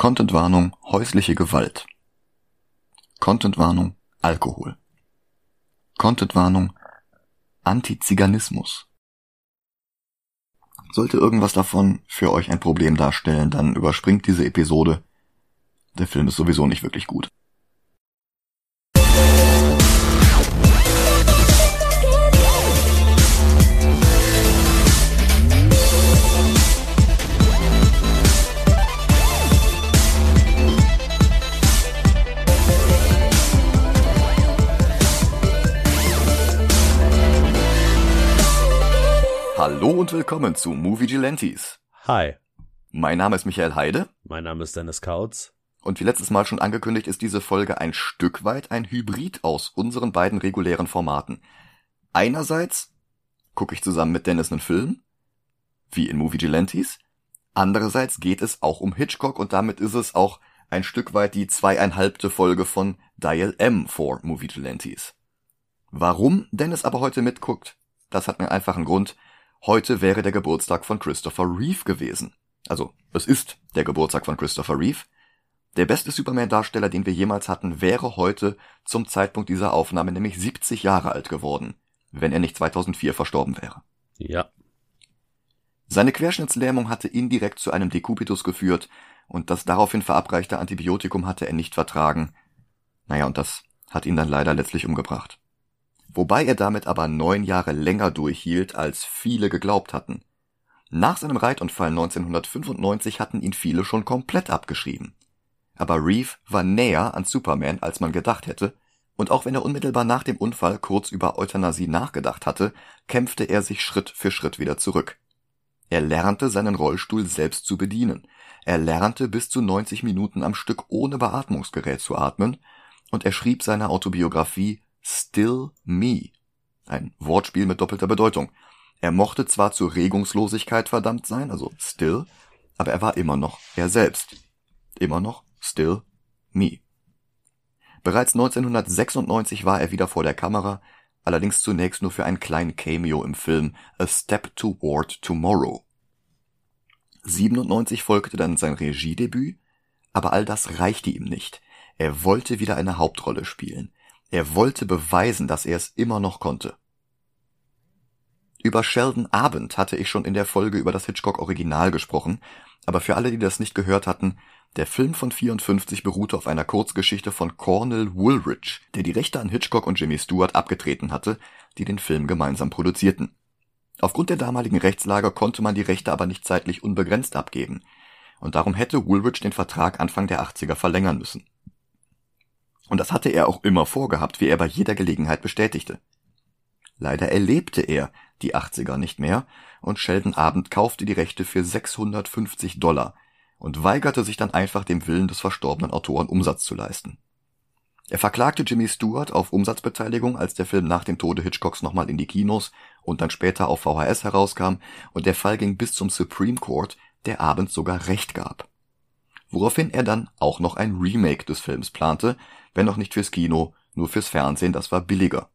Contentwarnung häusliche Gewalt. Contentwarnung Alkohol. Contentwarnung Antiziganismus. Sollte irgendwas davon für euch ein Problem darstellen, dann überspringt diese Episode. Der Film ist sowieso nicht wirklich gut. Hallo und willkommen zu Movie Gelantes. Hi, Mein Name ist Michael Heide mein Name ist Dennis Kautz. und wie letztes Mal schon angekündigt ist diese Folge ein Stück weit ein Hybrid aus unseren beiden regulären Formaten. Einerseits gucke ich zusammen mit Dennis einen Film, wie in Movie Gelantes. Andererseits geht es auch um Hitchcock und damit ist es auch ein Stück weit die zweieinhalbte Folge von Dial M for Movie Gelantes. Warum Dennis aber heute mitguckt, das hat einen einfachen Grund. Heute wäre der Geburtstag von Christopher Reeve gewesen. Also, es ist der Geburtstag von Christopher Reeve. Der beste Superman-Darsteller, den wir jemals hatten, wäre heute zum Zeitpunkt dieser Aufnahme nämlich 70 Jahre alt geworden, wenn er nicht 2004 verstorben wäre. Ja, Seine Querschnittslähmung hatte indirekt zu einem Dekubitus geführt und das daraufhin verabreichte Antibiotikum hatte er nicht vertragen. Naja, und das hat ihn dann leider letztlich umgebracht. Wobei er damit aber neun Jahre länger durchhielt, als viele geglaubt hatten. Nach seinem Reitunfall 1995 hatten ihn viele schon komplett abgeschrieben. Aber Reeve war näher an Superman, als man gedacht hätte, und auch wenn er unmittelbar nach dem Unfall kurz über Euthanasie nachgedacht hatte, kämpfte er sich Schritt für Schritt wieder zurück. Er lernte seinen Rollstuhl selbst zu bedienen. Er lernte bis zu 90 Minuten am Stück ohne Beatmungsgerät zu atmen und er schrieb seine Autobiografie Still Me. Ein Wortspiel mit doppelter Bedeutung. Er mochte zwar zur Regungslosigkeit verdammt sein, also still, aber er war immer noch er selbst. Immer noch still me. Bereits 1996 war er wieder vor der Kamera, allerdings zunächst nur für einen kleinen Cameo im Film A Step Toward Tomorrow. 97 folgte dann sein Regiedebüt, aber all das reichte ihm nicht. Er wollte wieder eine Hauptrolle spielen. Er wollte beweisen, dass er es immer noch konnte. Über Sheldon Abend hatte ich schon in der Folge über das Hitchcock Original gesprochen, aber für alle, die das nicht gehört hatten, der Film von 54 beruhte auf einer Kurzgeschichte von Cornel Woolrich, der die Rechte an Hitchcock und Jimmy Stewart abgetreten hatte, die den Film gemeinsam produzierten. Aufgrund der damaligen Rechtslage konnte man die Rechte aber nicht zeitlich unbegrenzt abgeben, und darum hätte Woolrich den Vertrag Anfang der 80er verlängern müssen. Und das hatte er auch immer vorgehabt, wie er bei jeder Gelegenheit bestätigte. Leider erlebte er die 80er nicht mehr und Sheldon Abend kaufte die Rechte für 650 Dollar und weigerte sich dann einfach dem Willen des verstorbenen Autoren Umsatz zu leisten. Er verklagte Jimmy Stewart auf Umsatzbeteiligung, als der Film nach dem Tode Hitchcocks nochmal in die Kinos und dann später auf VHS herauskam und der Fall ging bis zum Supreme Court, der Abend sogar Recht gab. Woraufhin er dann auch noch ein Remake des Films plante, wenn auch nicht fürs Kino, nur fürs Fernsehen, das war billiger.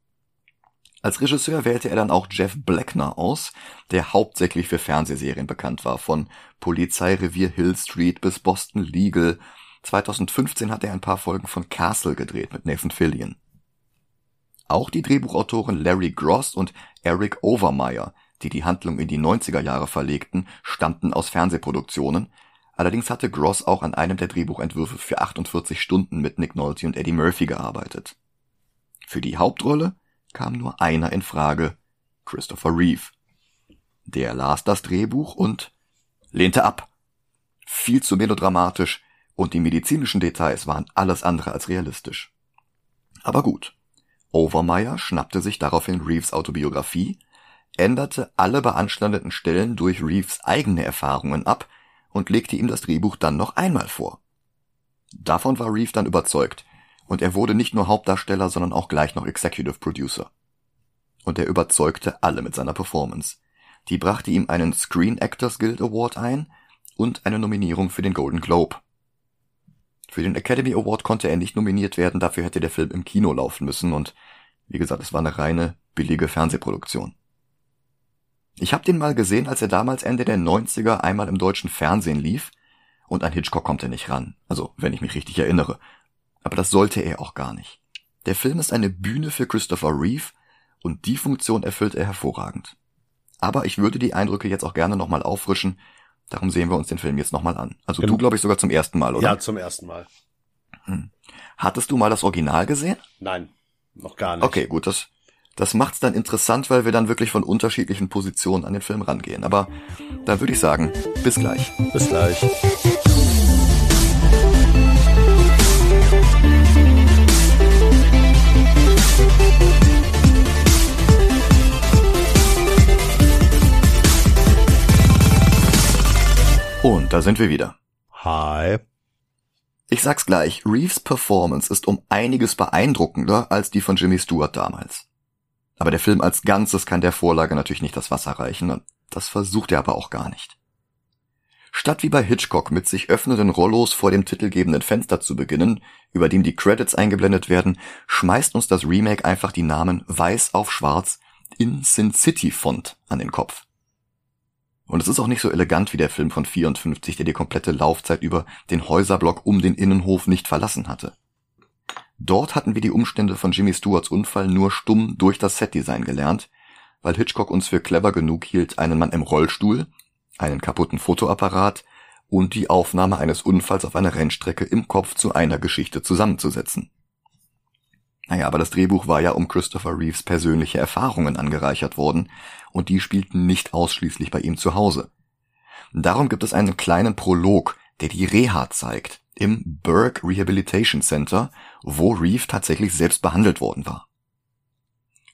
Als Regisseur wählte er dann auch Jeff Blackner aus, der hauptsächlich für Fernsehserien bekannt war, von Polizeirevier Hill Street bis Boston Legal. 2015 hat er ein paar Folgen von Castle gedreht mit Nathan Fillion. Auch die Drehbuchautoren Larry Gross und Eric Overmeyer, die die Handlung in die 90er Jahre verlegten, stammten aus Fernsehproduktionen. Allerdings hatte Gross auch an einem der Drehbuchentwürfe für 48 Stunden mit Nick Nolte und Eddie Murphy gearbeitet. Für die Hauptrolle kam nur einer in Frage, Christopher Reeve. Der las das Drehbuch und lehnte ab. Viel zu melodramatisch und die medizinischen Details waren alles andere als realistisch. Aber gut. Overmeyer schnappte sich daraufhin Reeves Autobiografie, änderte alle beanstandeten Stellen durch Reeves eigene Erfahrungen ab und legte ihm das Drehbuch dann noch einmal vor. Davon war Reeve dann überzeugt und er wurde nicht nur Hauptdarsteller, sondern auch gleich noch Executive Producer. Und er überzeugte alle mit seiner Performance. Die brachte ihm einen Screen Actors Guild Award ein und eine Nominierung für den Golden Globe. Für den Academy Award konnte er nicht nominiert werden, dafür hätte der Film im Kino laufen müssen und wie gesagt, es war eine reine billige Fernsehproduktion. Ich habe den mal gesehen, als er damals Ende der 90er einmal im deutschen Fernsehen lief und an Hitchcock kommt er nicht ran. Also, wenn ich mich richtig erinnere. Aber das sollte er auch gar nicht. Der Film ist eine Bühne für Christopher Reeve und die Funktion erfüllt er hervorragend. Aber ich würde die Eindrücke jetzt auch gerne nochmal auffrischen, darum sehen wir uns den Film jetzt nochmal an. Also Genau. du, glaube ich, sogar zum ersten Mal, oder? Ja, zum ersten Mal. Hattest du mal das Original gesehen? Nein, noch gar nicht. Okay, gut, das, das macht's dann interessant, weil wir dann wirklich von unterschiedlichen Positionen an den Film rangehen. Aber dann würde ich sagen, bis gleich. Bis gleich. Und da sind wir wieder. Hi. Ich sag's gleich, Reeves Performance ist um einiges beeindruckender als die von Jimmy Stewart damals. Aber der Film als Ganzes kann der Vorlage natürlich nicht das Wasser reichen, und das versucht er aber auch gar nicht. Statt wie bei Hitchcock mit sich öffnenden Rollos vor dem titelgebenden Fenster zu beginnen, über dem die Credits eingeblendet werden, schmeißt uns das Remake einfach die Namen weiß auf schwarz in Sin City Font an den Kopf. Und es ist auch nicht so elegant wie der Film von 54, der die komplette Laufzeit über den Häuserblock um den Innenhof nicht verlassen hatte. Dort hatten wir die Umstände von Jimmy Stewarts Unfall nur stumm durch das Setdesign gelernt, weil Hitchcock uns für clever genug hielt, einen Mann im Rollstuhl, einen kaputten Fotoapparat und die Aufnahme eines Unfalls auf einer Rennstrecke im Kopf zu einer Geschichte zusammenzusetzen. Naja, aber das Drehbuch war ja um Christopher Reeves persönliche Erfahrungen angereichert worden und die spielten nicht ausschließlich bei ihm zu Hause. Darum gibt es einen kleinen Prolog, der die Reha zeigt, im Burke Rehabilitation Center, wo Reeve tatsächlich selbst behandelt worden war.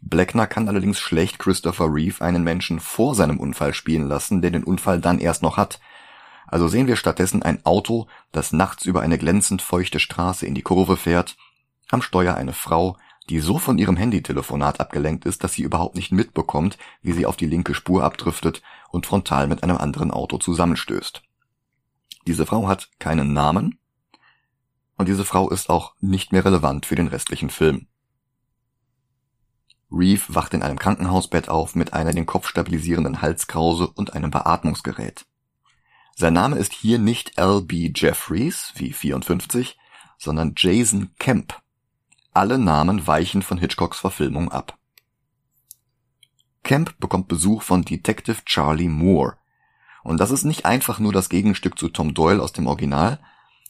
Blackner kann allerdings schlecht Christopher Reeve einen Menschen vor seinem Unfall spielen lassen, der den Unfall dann erst noch hat. Also sehen wir stattdessen ein Auto, das nachts über eine glänzend feuchte Straße in die Kurve fährt, am Steuer eine Frau, die so von ihrem Handytelefonat abgelenkt ist, dass sie überhaupt nicht mitbekommt, wie sie auf die linke Spur abdriftet und frontal mit einem anderen Auto zusammenstößt. Diese Frau hat keinen Namen und diese Frau ist auch nicht mehr relevant für den restlichen Film. Reeve wacht in einem Krankenhausbett auf mit einer den Kopf stabilisierenden Halskrause und einem Beatmungsgerät. Sein Name ist hier nicht L.B. Jeffries, wie 54, sondern Jason Kemp. Alle Namen weichen von Hitchcocks Verfilmung ab. Kemp bekommt Besuch von Detective Charlie Moore. Und das ist nicht einfach nur das Gegenstück zu Tom Doyle aus dem Original,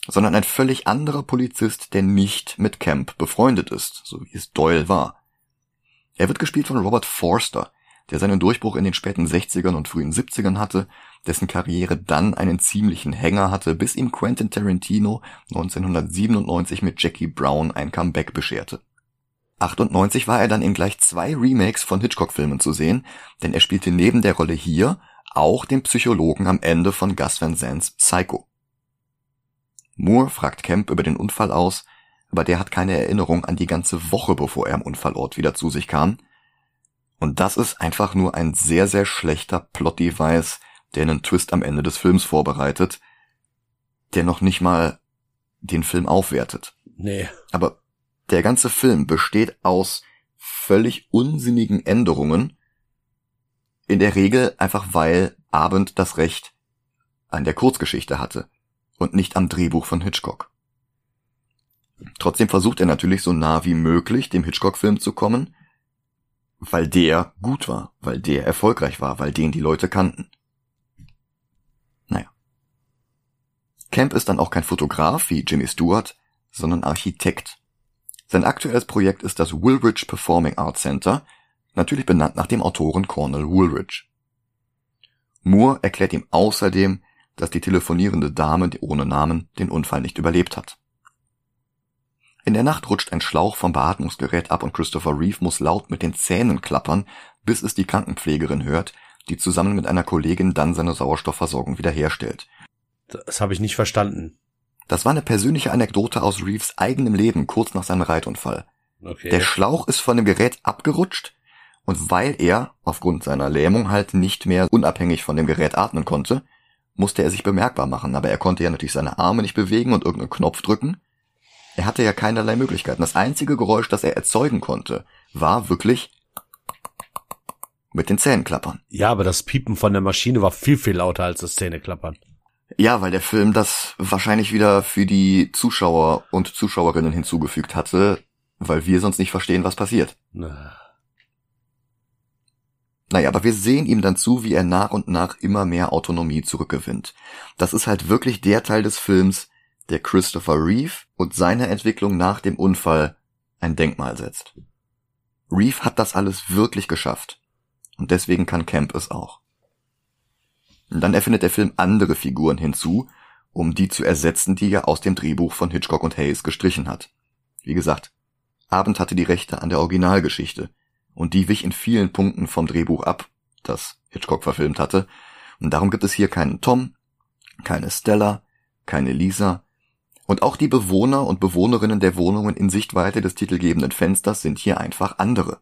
sondern ein völlig anderer Polizist, der nicht mit Kemp befreundet ist, so wie es Doyle war. Er wird gespielt von Robert Forster, der seinen Durchbruch in den späten 60ern und frühen 70ern hatte, dessen Karriere dann einen ziemlichen Hänger hatte, bis ihm Quentin Tarantino 1997 mit Jackie Brown ein Comeback bescherte. 98 war er dann in gleich zwei Remakes von Hitchcock-Filmen zu sehen, denn er spielte neben der Rolle hier auch den Psychologen am Ende von Gus Van Sant's Psycho. Moore fragt Kemp über den Unfall aus, aber der hat keine Erinnerung an die ganze Woche, bevor er am Unfallort wieder zu sich kam. Und das ist einfach nur ein sehr, sehr schlechter Plot-Device, der einen Twist am Ende des Films vorbereitet, der noch nicht mal den Film aufwertet. Nee. Aber der ganze Film besteht aus völlig unsinnigen Änderungen, in der Regel einfach weil Abend das Recht an der Kurzgeschichte hatte und nicht am Drehbuch von Hitchcock. Trotzdem versucht er natürlich so nah wie möglich dem Hitchcock-Film zu kommen, weil der gut war, weil der erfolgreich war, weil den die Leute kannten. Naja. Camp ist dann auch kein Fotograf wie Jimmy Stewart, sondern Architekt. Sein aktuelles Projekt ist das Woolridge Performing Arts Center, natürlich benannt nach dem Autoren Cornel Woolridge. Moore erklärt ihm außerdem, dass die telefonierende Dame ohne Namen den Unfall nicht überlebt hat. In der Nacht rutscht ein Schlauch vom Beatmungsgerät ab und Christopher Reeve muss laut mit den Zähnen klappern, bis es die Krankenpflegerin hört, die zusammen mit einer Kollegin dann seine Sauerstoffversorgung wiederherstellt. Das habe ich nicht verstanden. Das war eine persönliche Anekdote aus Reeves eigenem Leben kurz nach seinem Reitunfall. Okay. Der Schlauch ist von dem Gerät abgerutscht und weil er aufgrund seiner Lähmung halt nicht mehr unabhängig von dem Gerät atmen konnte, musste er sich bemerkbar machen, aber er konnte ja natürlich seine Arme nicht bewegen und irgendeinen Knopf drücken. Er hatte ja keinerlei Möglichkeiten. Das einzige Geräusch, das er erzeugen konnte, war wirklich mit den Zähnen klappern. ja, aber das Piepen von der Maschine war viel, viel lauter als das Zähneklappern. Ja, weil der Film das wahrscheinlich wieder für die Zuschauer und Zuschauerinnen hinzugefügt hatte, weil wir sonst nicht verstehen, was passiert. Na. Naja, aber wir sehen ihm dann zu, wie er nach und nach immer mehr Autonomie zurückgewinnt. Das ist halt wirklich der Teil des Films, der Christopher Reeve und seine Entwicklung nach dem Unfall ein Denkmal setzt. Reeve hat das alles wirklich geschafft. Und deswegen kann Camp es auch. Und dann erfindet der Film andere Figuren hinzu, um die zu ersetzen, die er aus dem Drehbuch von Hitchcock und Hayes gestrichen hat. Wie gesagt, Abend hatte die Rechte an der Originalgeschichte und die wich in vielen Punkten vom Drehbuch ab, das Hitchcock verfilmt hatte, und darum gibt es hier keinen Tom, keine Stella, keine Lisa, und auch die Bewohner und Bewohnerinnen der Wohnungen in Sichtweite des titelgebenden Fensters sind hier einfach andere.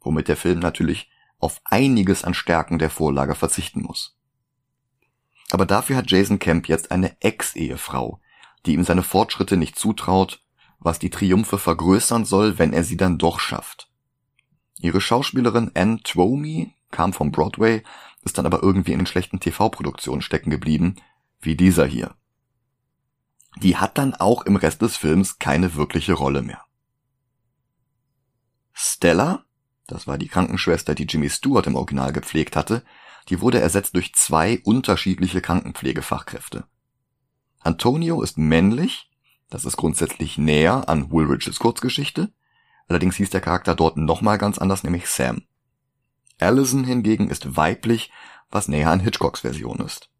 Womit der Film natürlich auf einiges an Stärken der Vorlage verzichten muss. Aber dafür hat Jason Kemp jetzt eine Ex-Ehefrau, die ihm seine Fortschritte nicht zutraut, was die Triumphe vergrößern soll, wenn er sie dann doch schafft. Ihre Schauspielerin Anne Twomey kam vom Broadway, ist dann aber irgendwie in den schlechten TV-Produktionen stecken geblieben, wie dieser hier. Die hat dann auch im Rest des Films keine wirkliche Rolle mehr. Stella, das war die Krankenschwester, die Jimmy Stewart im Original gepflegt hatte, die wurde ersetzt durch zwei unterschiedliche Krankenpflegefachkräfte. Antonio ist männlich, das ist grundsätzlich näher an Woolridges Kurzgeschichte, allerdings hieß der Charakter dort nochmal ganz anders, nämlich Sam. Allison hingegen ist weiblich, was näher an Hitchcocks Version ist.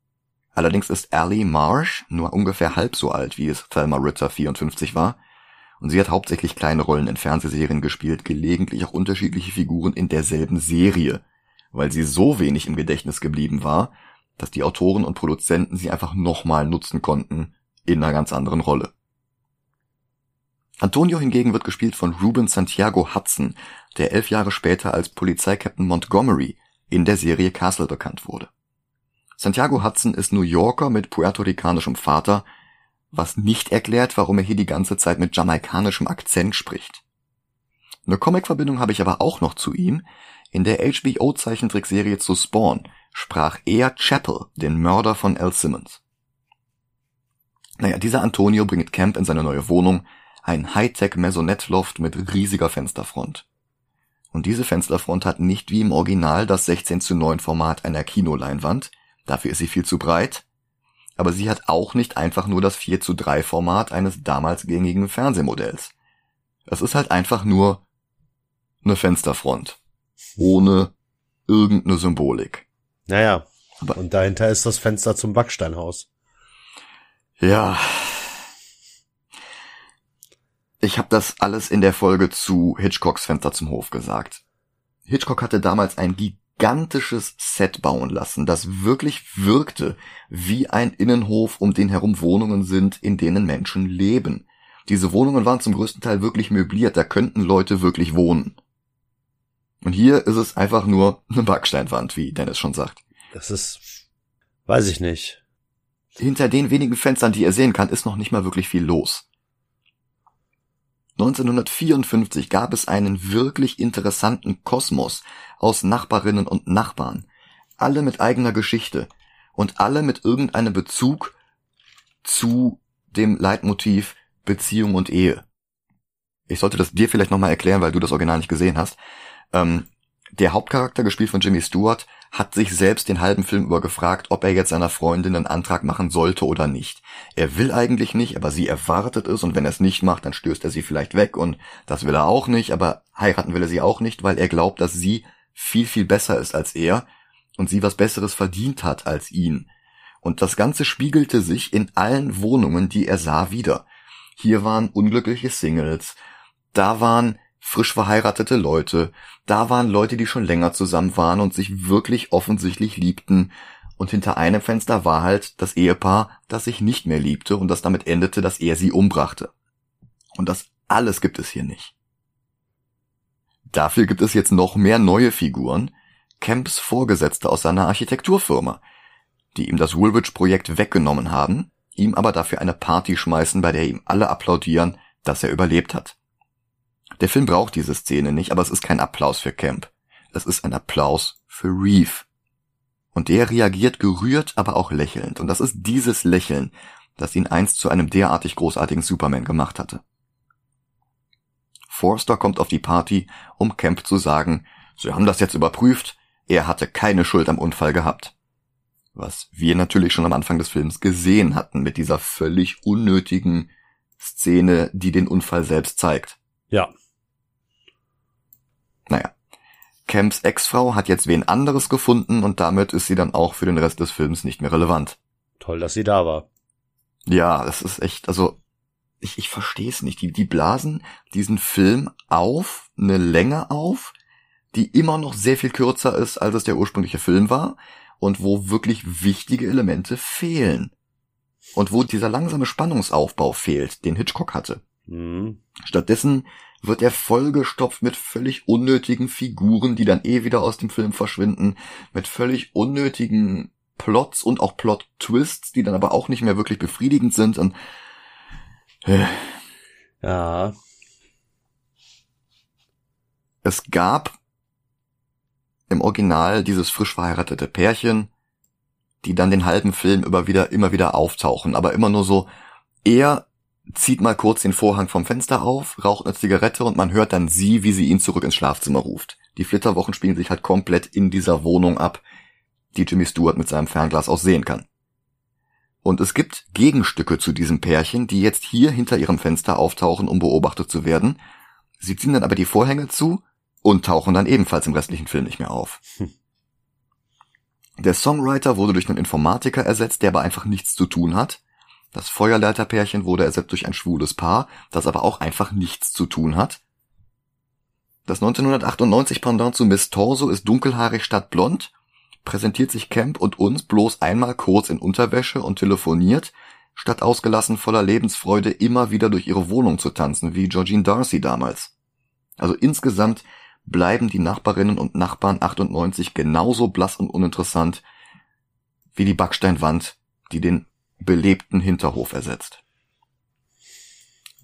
Allerdings ist Allie Marsh nur ungefähr halb so alt, wie es Thelma Ritter 54 war, und sie hat hauptsächlich kleine Rollen in Fernsehserien gespielt, gelegentlich auch unterschiedliche Figuren in derselben Serie, weil sie so wenig im Gedächtnis geblieben war, dass die Autoren und Produzenten sie einfach nochmal nutzen konnten in einer ganz anderen Rolle. Antonio hingegen wird gespielt von Ruben Santiago Hudson, der elf Jahre später als Polizeikapitän Montgomery in der Serie Castle bekannt wurde. Santiago Hudson ist New Yorker mit puerto-ricanischem Vater, was nicht erklärt, warum er hier die ganze Zeit mit jamaikanischem Akzent spricht. Eine Comic-Verbindung habe ich aber auch noch zu ihm, in der HBO-Zeichentrickserie zu Spawn sprach er Chapel, den Mörder von Al Simmons. Naja, dieser Antonio bringt Camp in seine neue Wohnung, ein Hightech Maisonette-Loft mit riesiger Fensterfront. Und diese Fensterfront hat nicht wie im Original das 16 zu 9 Format einer Kinoleinwand, dafür ist sie viel zu breit, aber sie hat auch nicht einfach nur das 4 zu 3 Format eines damals gängigen Fernsehmodells. Es ist halt einfach nur eine Fensterfront ohne irgendeine Symbolik. Naja, Aber und dahinter ist das Fenster zum Backsteinhaus. Ja. Ich habe das alles in der Folge zu Hitchcocks Fenster zum Hof gesagt. Hitchcock hatte damals ein gigantisches Set bauen lassen, das wirklich wirkte wie ein Innenhof, um den herum Wohnungen sind, in denen Menschen leben. Diese Wohnungen waren zum größten Teil wirklich möbliert, da könnten Leute wirklich wohnen. Und hier ist es einfach nur eine Backsteinwand, wie Dennis schon sagt. Das ist, weiß ich nicht. Hinter den wenigen Fenstern, die ihr sehen kann, ist noch nicht mal wirklich viel los. 1954 gab es einen wirklich interessanten Kosmos aus Nachbarinnen und Nachbarn, alle mit eigener Geschichte und alle mit irgendeinem Bezug zu dem Leitmotiv Beziehung und Ehe. Ich sollte das dir vielleicht nochmal erklären, weil du das Original nicht gesehen hast. Ähm, der Hauptcharakter, gespielt von Jimmy Stewart, hat sich selbst den halben Film über gefragt, ob er jetzt seiner Freundin einen Antrag machen sollte oder nicht. Er will eigentlich nicht, aber sie erwartet es und wenn er es nicht macht, dann stößt er sie vielleicht weg und das will er auch nicht, aber heiraten will er sie auch nicht, weil er glaubt, dass sie viel, viel besser ist als er und sie was Besseres verdient hat als ihn. Und das Ganze spiegelte sich in allen Wohnungen, die er sah, wieder. Hier waren unglückliche Singles, da waren frisch verheiratete Leute, da waren Leute, die schon länger zusammen waren und sich wirklich offensichtlich liebten, und hinter einem Fenster war halt das Ehepaar, das sich nicht mehr liebte und das damit endete, dass er sie umbrachte. Und das alles gibt es hier nicht. Dafür gibt es jetzt noch mehr neue Figuren, Camps Vorgesetzte aus seiner Architekturfirma, die ihm das Woolwich-Projekt weggenommen haben, ihm aber dafür eine Party schmeißen, bei der ihm alle applaudieren, dass er überlebt hat. Der Film braucht diese Szene nicht, aber es ist kein Applaus für Camp. Es ist ein Applaus für Reeve. Und der reagiert gerührt, aber auch lächelnd. Und das ist dieses Lächeln, das ihn einst zu einem derartig großartigen Superman gemacht hatte. Forster kommt auf die Party, um Camp zu sagen, sie haben das jetzt überprüft, er hatte keine Schuld am Unfall gehabt. Was wir natürlich schon am Anfang des Films gesehen hatten mit dieser völlig unnötigen Szene, die den Unfall selbst zeigt. Ja. Naja. Camps Ex-Frau hat jetzt wen anderes gefunden und damit ist sie dann auch für den Rest des Films nicht mehr relevant. Toll, dass sie da war. Ja, das ist echt, also ich, ich verstehe es nicht. Die, die blasen diesen Film auf, eine Länge auf, die immer noch sehr viel kürzer ist, als es der ursprüngliche Film war und wo wirklich wichtige Elemente fehlen. Und wo dieser langsame Spannungsaufbau fehlt, den Hitchcock hatte. Mhm. Stattdessen wird er vollgestopft mit völlig unnötigen Figuren, die dann eh wieder aus dem Film verschwinden, mit völlig unnötigen Plots und auch Plot-Twists, die dann aber auch nicht mehr wirklich befriedigend sind und äh, Ja. es gab im Original dieses frisch verheiratete Pärchen, die dann den halben Film über wieder, immer wieder auftauchen, aber immer nur so, er zieht mal kurz den Vorhang vom Fenster auf, raucht eine Zigarette und man hört dann sie, wie sie ihn zurück ins Schlafzimmer ruft. Die Flitterwochen spielen sich halt komplett in dieser Wohnung ab, die Jimmy Stewart mit seinem Fernglas auch sehen kann. Und es gibt Gegenstücke zu diesem Pärchen, die jetzt hier hinter ihrem Fenster auftauchen, um beobachtet zu werden. Sie ziehen dann aber die Vorhänge zu und tauchen dann ebenfalls im restlichen Film nicht mehr auf. Hm. Der Songwriter wurde durch einen Informatiker ersetzt, der aber einfach nichts zu tun hat. Das Feuerleiterpärchen wurde ersetzt durch ein schwules Paar, das aber auch einfach nichts zu tun hat. Das 1998 Pendant zu Miss Torso ist dunkelhaarig statt blond, präsentiert sich Camp und uns bloß einmal kurz in Unterwäsche und telefoniert, statt ausgelassen voller Lebensfreude immer wieder durch ihre Wohnung zu tanzen, wie Georgine Darcy damals. Also insgesamt bleiben die Nachbarinnen und Nachbarn 98 genauso blass und uninteressant wie die Backsteinwand, die den belebten Hinterhof ersetzt.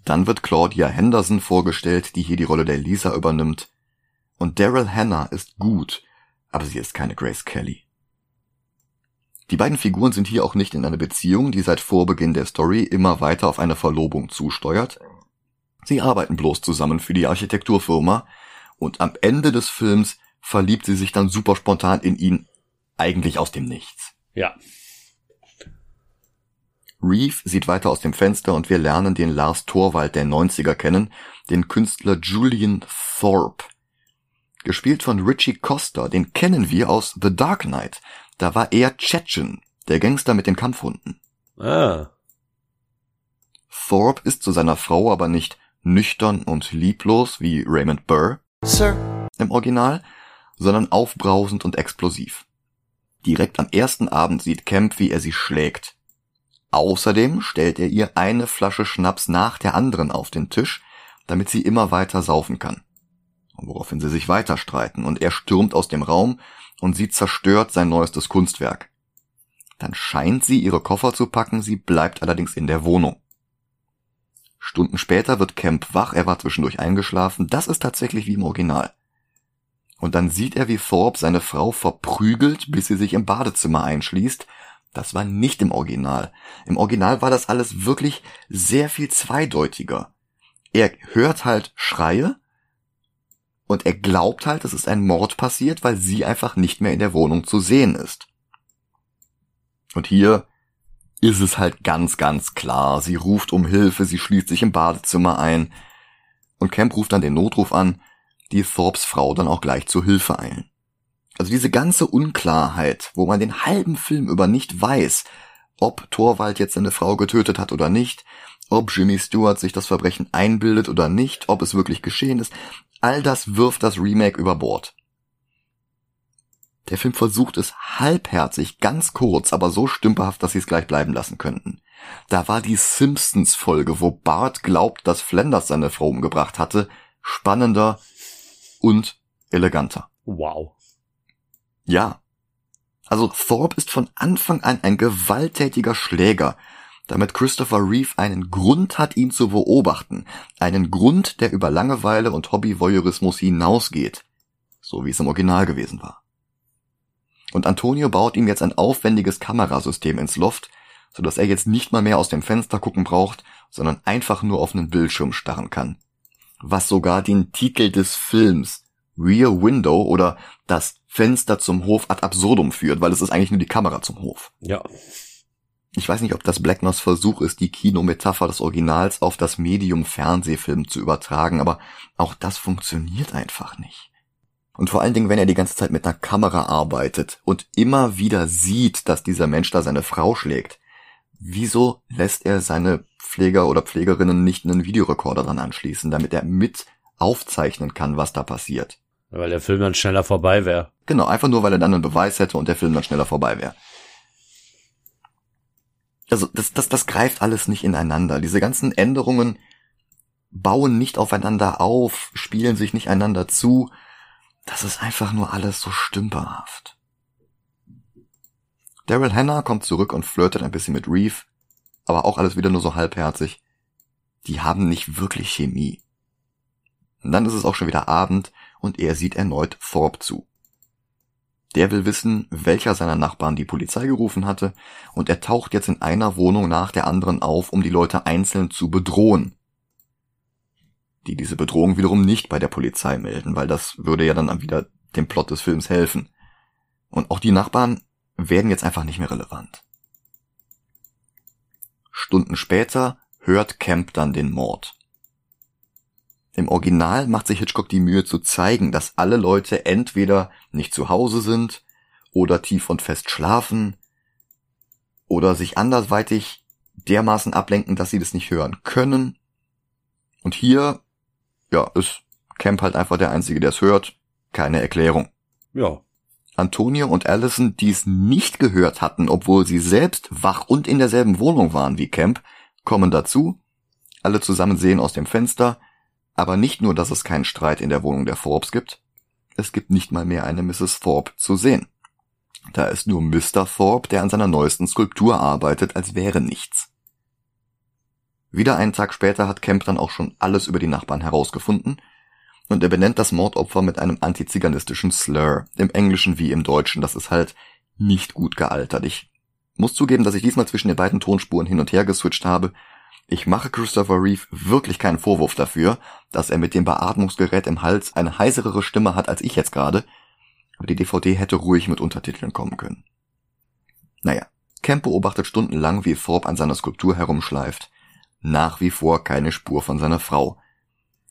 Dann wird Claudia Henderson vorgestellt, die hier die Rolle der Lisa übernimmt. Und Daryl Hannah ist gut, aber sie ist keine Grace Kelly. Die beiden Figuren sind hier auch nicht in einer Beziehung, die seit Vorbeginn der Story immer weiter auf eine Verlobung zusteuert. Sie arbeiten bloß zusammen für die Architekturfirma und am Ende des Films verliebt sie sich dann super spontan in ihn, eigentlich aus dem Nichts. Ja. Reeve sieht weiter aus dem Fenster und wir lernen den Lars Torwald der 90er kennen, den Künstler Julian Thorpe. Gespielt von Richie Costa, den kennen wir aus The Dark Knight. Da war er Chechen, der Gangster mit den Kampfhunden. Ah. Thorpe ist zu seiner Frau aber nicht nüchtern und lieblos wie Raymond Burr Sir. im Original, sondern aufbrausend und explosiv. Direkt am ersten Abend sieht Camp, wie er sie schlägt. Außerdem stellt er ihr eine Flasche Schnaps nach der anderen auf den Tisch, damit sie immer weiter saufen kann. Woraufhin sie sich weiter streiten und er stürmt aus dem Raum und sie zerstört sein neuestes Kunstwerk. Dann scheint sie ihre Koffer zu packen, sie bleibt allerdings in der Wohnung. Stunden später wird Camp wach, er war zwischendurch eingeschlafen, das ist tatsächlich wie im Original. Und dann sieht er, wie Thorpe seine Frau verprügelt, bis sie sich im Badezimmer einschließt. Das war nicht im Original. Im Original war das alles wirklich sehr viel zweideutiger. Er hört halt Schreie und er glaubt halt, es ist ein Mord passiert, weil sie einfach nicht mehr in der Wohnung zu sehen ist. Und hier ist es halt ganz, ganz klar. Sie ruft um Hilfe, sie schließt sich im Badezimmer ein. Und Camp ruft dann den Notruf an, die Thorpes Frau dann auch gleich zur Hilfe eilen. Also diese ganze Unklarheit, wo man den halben Film über nicht weiß, ob Torwald jetzt seine Frau getötet hat oder nicht, ob Jimmy Stewart sich das Verbrechen einbildet oder nicht, ob es wirklich geschehen ist, all das wirft das Remake über Bord. Der Film versucht es halbherzig, ganz kurz, aber so stümperhaft, dass sie es gleich bleiben lassen könnten. Da war die Simpsons-Folge, wo Bart glaubt, dass Flanders seine Frau umgebracht hatte, spannender und eleganter. Wow. Ja. Also Thorpe ist von Anfang an ein gewalttätiger Schläger, damit Christopher Reeve einen Grund hat, ihn zu beobachten. Einen Grund, der über Langeweile und Hobby-Voyeurismus hinausgeht. So wie es im Original gewesen war. Und Antonio baut ihm jetzt ein aufwendiges Kamerasystem ins Loft, sodass er jetzt nicht mal mehr aus dem Fenster gucken braucht, sondern einfach nur auf einen Bildschirm starren kann. Was sogar den Titel des Films Rear Window oder das Fenster zum Hof ad absurdum führt, weil es ist eigentlich nur die Kamera zum Hof. Ja. Ich weiß nicht, ob das Blackners Versuch ist, die Kinometapher des Originals auf das Medium Fernsehfilm zu übertragen, aber auch das funktioniert einfach nicht. Und vor allen Dingen, wenn er die ganze Zeit mit einer Kamera arbeitet und immer wieder sieht, dass dieser Mensch da seine Frau schlägt, wieso lässt er seine Pfleger oder Pflegerinnen nicht einen Videorekorder dran anschließen, damit er mit aufzeichnen kann, was da passiert? Weil der Film dann schneller vorbei wäre. Genau, einfach nur, weil er dann einen Beweis hätte und der Film dann schneller vorbei wäre. Also das, das, das greift alles nicht ineinander. Diese ganzen Änderungen bauen nicht aufeinander auf, spielen sich nicht einander zu. Das ist einfach nur alles so stümperhaft. Daryl Hannah kommt zurück und flirtet ein bisschen mit Reeve, aber auch alles wieder nur so halbherzig. Die haben nicht wirklich Chemie. Und dann ist es auch schon wieder Abend und er sieht erneut Thorpe zu. Der will wissen, welcher seiner Nachbarn die Polizei gerufen hatte, und er taucht jetzt in einer Wohnung nach der anderen auf, um die Leute einzeln zu bedrohen. Die diese Bedrohung wiederum nicht bei der Polizei melden, weil das würde ja dann wieder dem Plot des Films helfen. Und auch die Nachbarn werden jetzt einfach nicht mehr relevant. Stunden später hört Camp dann den Mord. Im Original macht sich Hitchcock die Mühe zu zeigen, dass alle Leute entweder nicht zu Hause sind oder tief und fest schlafen oder sich andersweitig dermaßen ablenken, dass sie das nicht hören können. Und hier, ja, ist Camp halt einfach der Einzige, der es hört. Keine Erklärung. Ja. Antonio und Allison, die es nicht gehört hatten, obwohl sie selbst wach und in derselben Wohnung waren wie Camp, kommen dazu. Alle zusammen sehen aus dem Fenster, aber nicht nur, dass es keinen Streit in der Wohnung der Forbes gibt, es gibt nicht mal mehr eine Mrs. Thorpe zu sehen. Da ist nur Mr. Thorpe, der an seiner neuesten Skulptur arbeitet, als wäre nichts. Wieder einen Tag später hat Kemp dann auch schon alles über die Nachbarn herausgefunden und er benennt das Mordopfer mit einem antiziganistischen Slur, im Englischen wie im Deutschen. Das ist halt nicht gut gealtert. Ich muss zugeben, dass ich diesmal zwischen den beiden Tonspuren hin und her geswitcht habe ich mache Christopher Reeve wirklich keinen Vorwurf dafür, dass er mit dem Beatmungsgerät im Hals eine heiserere Stimme hat als ich jetzt gerade, aber die DVD hätte ruhig mit Untertiteln kommen können. Naja, Camp beobachtet stundenlang, wie Thorpe an seiner Skulptur herumschleift. Nach wie vor keine Spur von seiner Frau.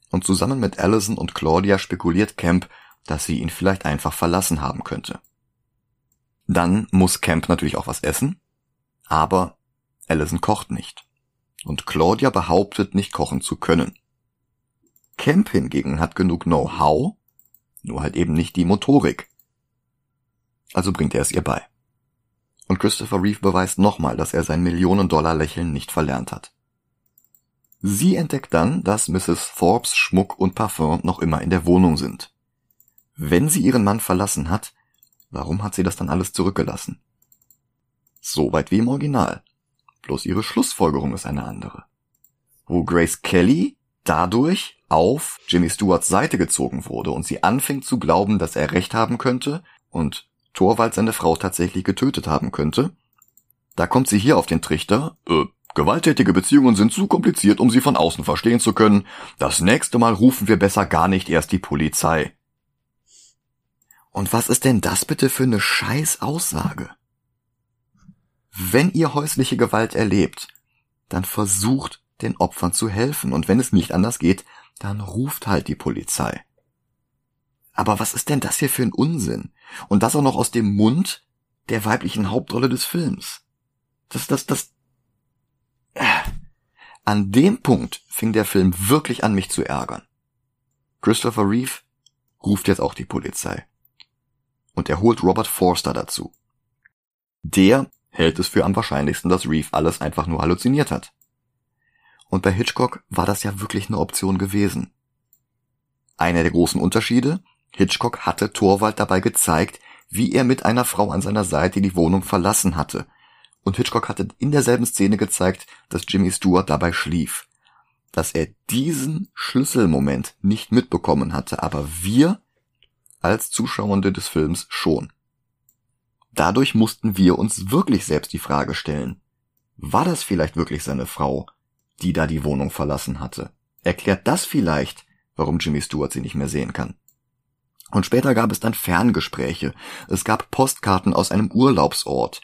Und zusammen mit Allison und Claudia spekuliert Camp, dass sie ihn vielleicht einfach verlassen haben könnte. Dann muss Camp natürlich auch was essen, aber Allison kocht nicht und Claudia behauptet nicht kochen zu können. Kemp hingegen hat genug Know-how, nur halt eben nicht die Motorik. Also bringt er es ihr bei. Und Christopher Reeve beweist nochmal, dass er sein Millionen-Dollar-Lächeln nicht verlernt hat. Sie entdeckt dann, dass Mrs. Forbes Schmuck und Parfum noch immer in der Wohnung sind. Wenn sie ihren Mann verlassen hat, warum hat sie das dann alles zurückgelassen? Soweit wie im Original bloß ihre Schlussfolgerung ist eine andere. Wo Grace Kelly dadurch auf Jimmy Stewarts Seite gezogen wurde und sie anfängt zu glauben, dass er recht haben könnte und Torwald seine Frau tatsächlich getötet haben könnte, da kommt sie hier auf den Trichter, äh, gewalttätige Beziehungen sind zu kompliziert, um sie von außen verstehen zu können. Das nächste Mal rufen wir besser gar nicht erst die Polizei. Und was ist denn das bitte für eine scheiß Aussage? Wenn ihr häusliche Gewalt erlebt, dann versucht den Opfern zu helfen und wenn es nicht anders geht, dann ruft halt die Polizei. Aber was ist denn das hier für ein Unsinn? Und das auch noch aus dem Mund der weiblichen Hauptrolle des Films. Das, das, das. Äh. An dem Punkt fing der Film wirklich an, mich zu ärgern. Christopher Reeve ruft jetzt auch die Polizei. Und er holt Robert Forster dazu. Der hält es für am wahrscheinlichsten, dass Reeve alles einfach nur halluziniert hat. Und bei Hitchcock war das ja wirklich eine Option gewesen. Einer der großen Unterschiede, Hitchcock hatte Torwald dabei gezeigt, wie er mit einer Frau an seiner Seite die Wohnung verlassen hatte. Und Hitchcock hatte in derselben Szene gezeigt, dass Jimmy Stewart dabei schlief. Dass er diesen Schlüsselmoment nicht mitbekommen hatte, aber wir als Zuschauende des Films schon. Dadurch mussten wir uns wirklich selbst die Frage stellen, war das vielleicht wirklich seine Frau, die da die Wohnung verlassen hatte? Erklärt das vielleicht, warum Jimmy Stewart sie nicht mehr sehen kann? Und später gab es dann Ferngespräche, es gab Postkarten aus einem Urlaubsort,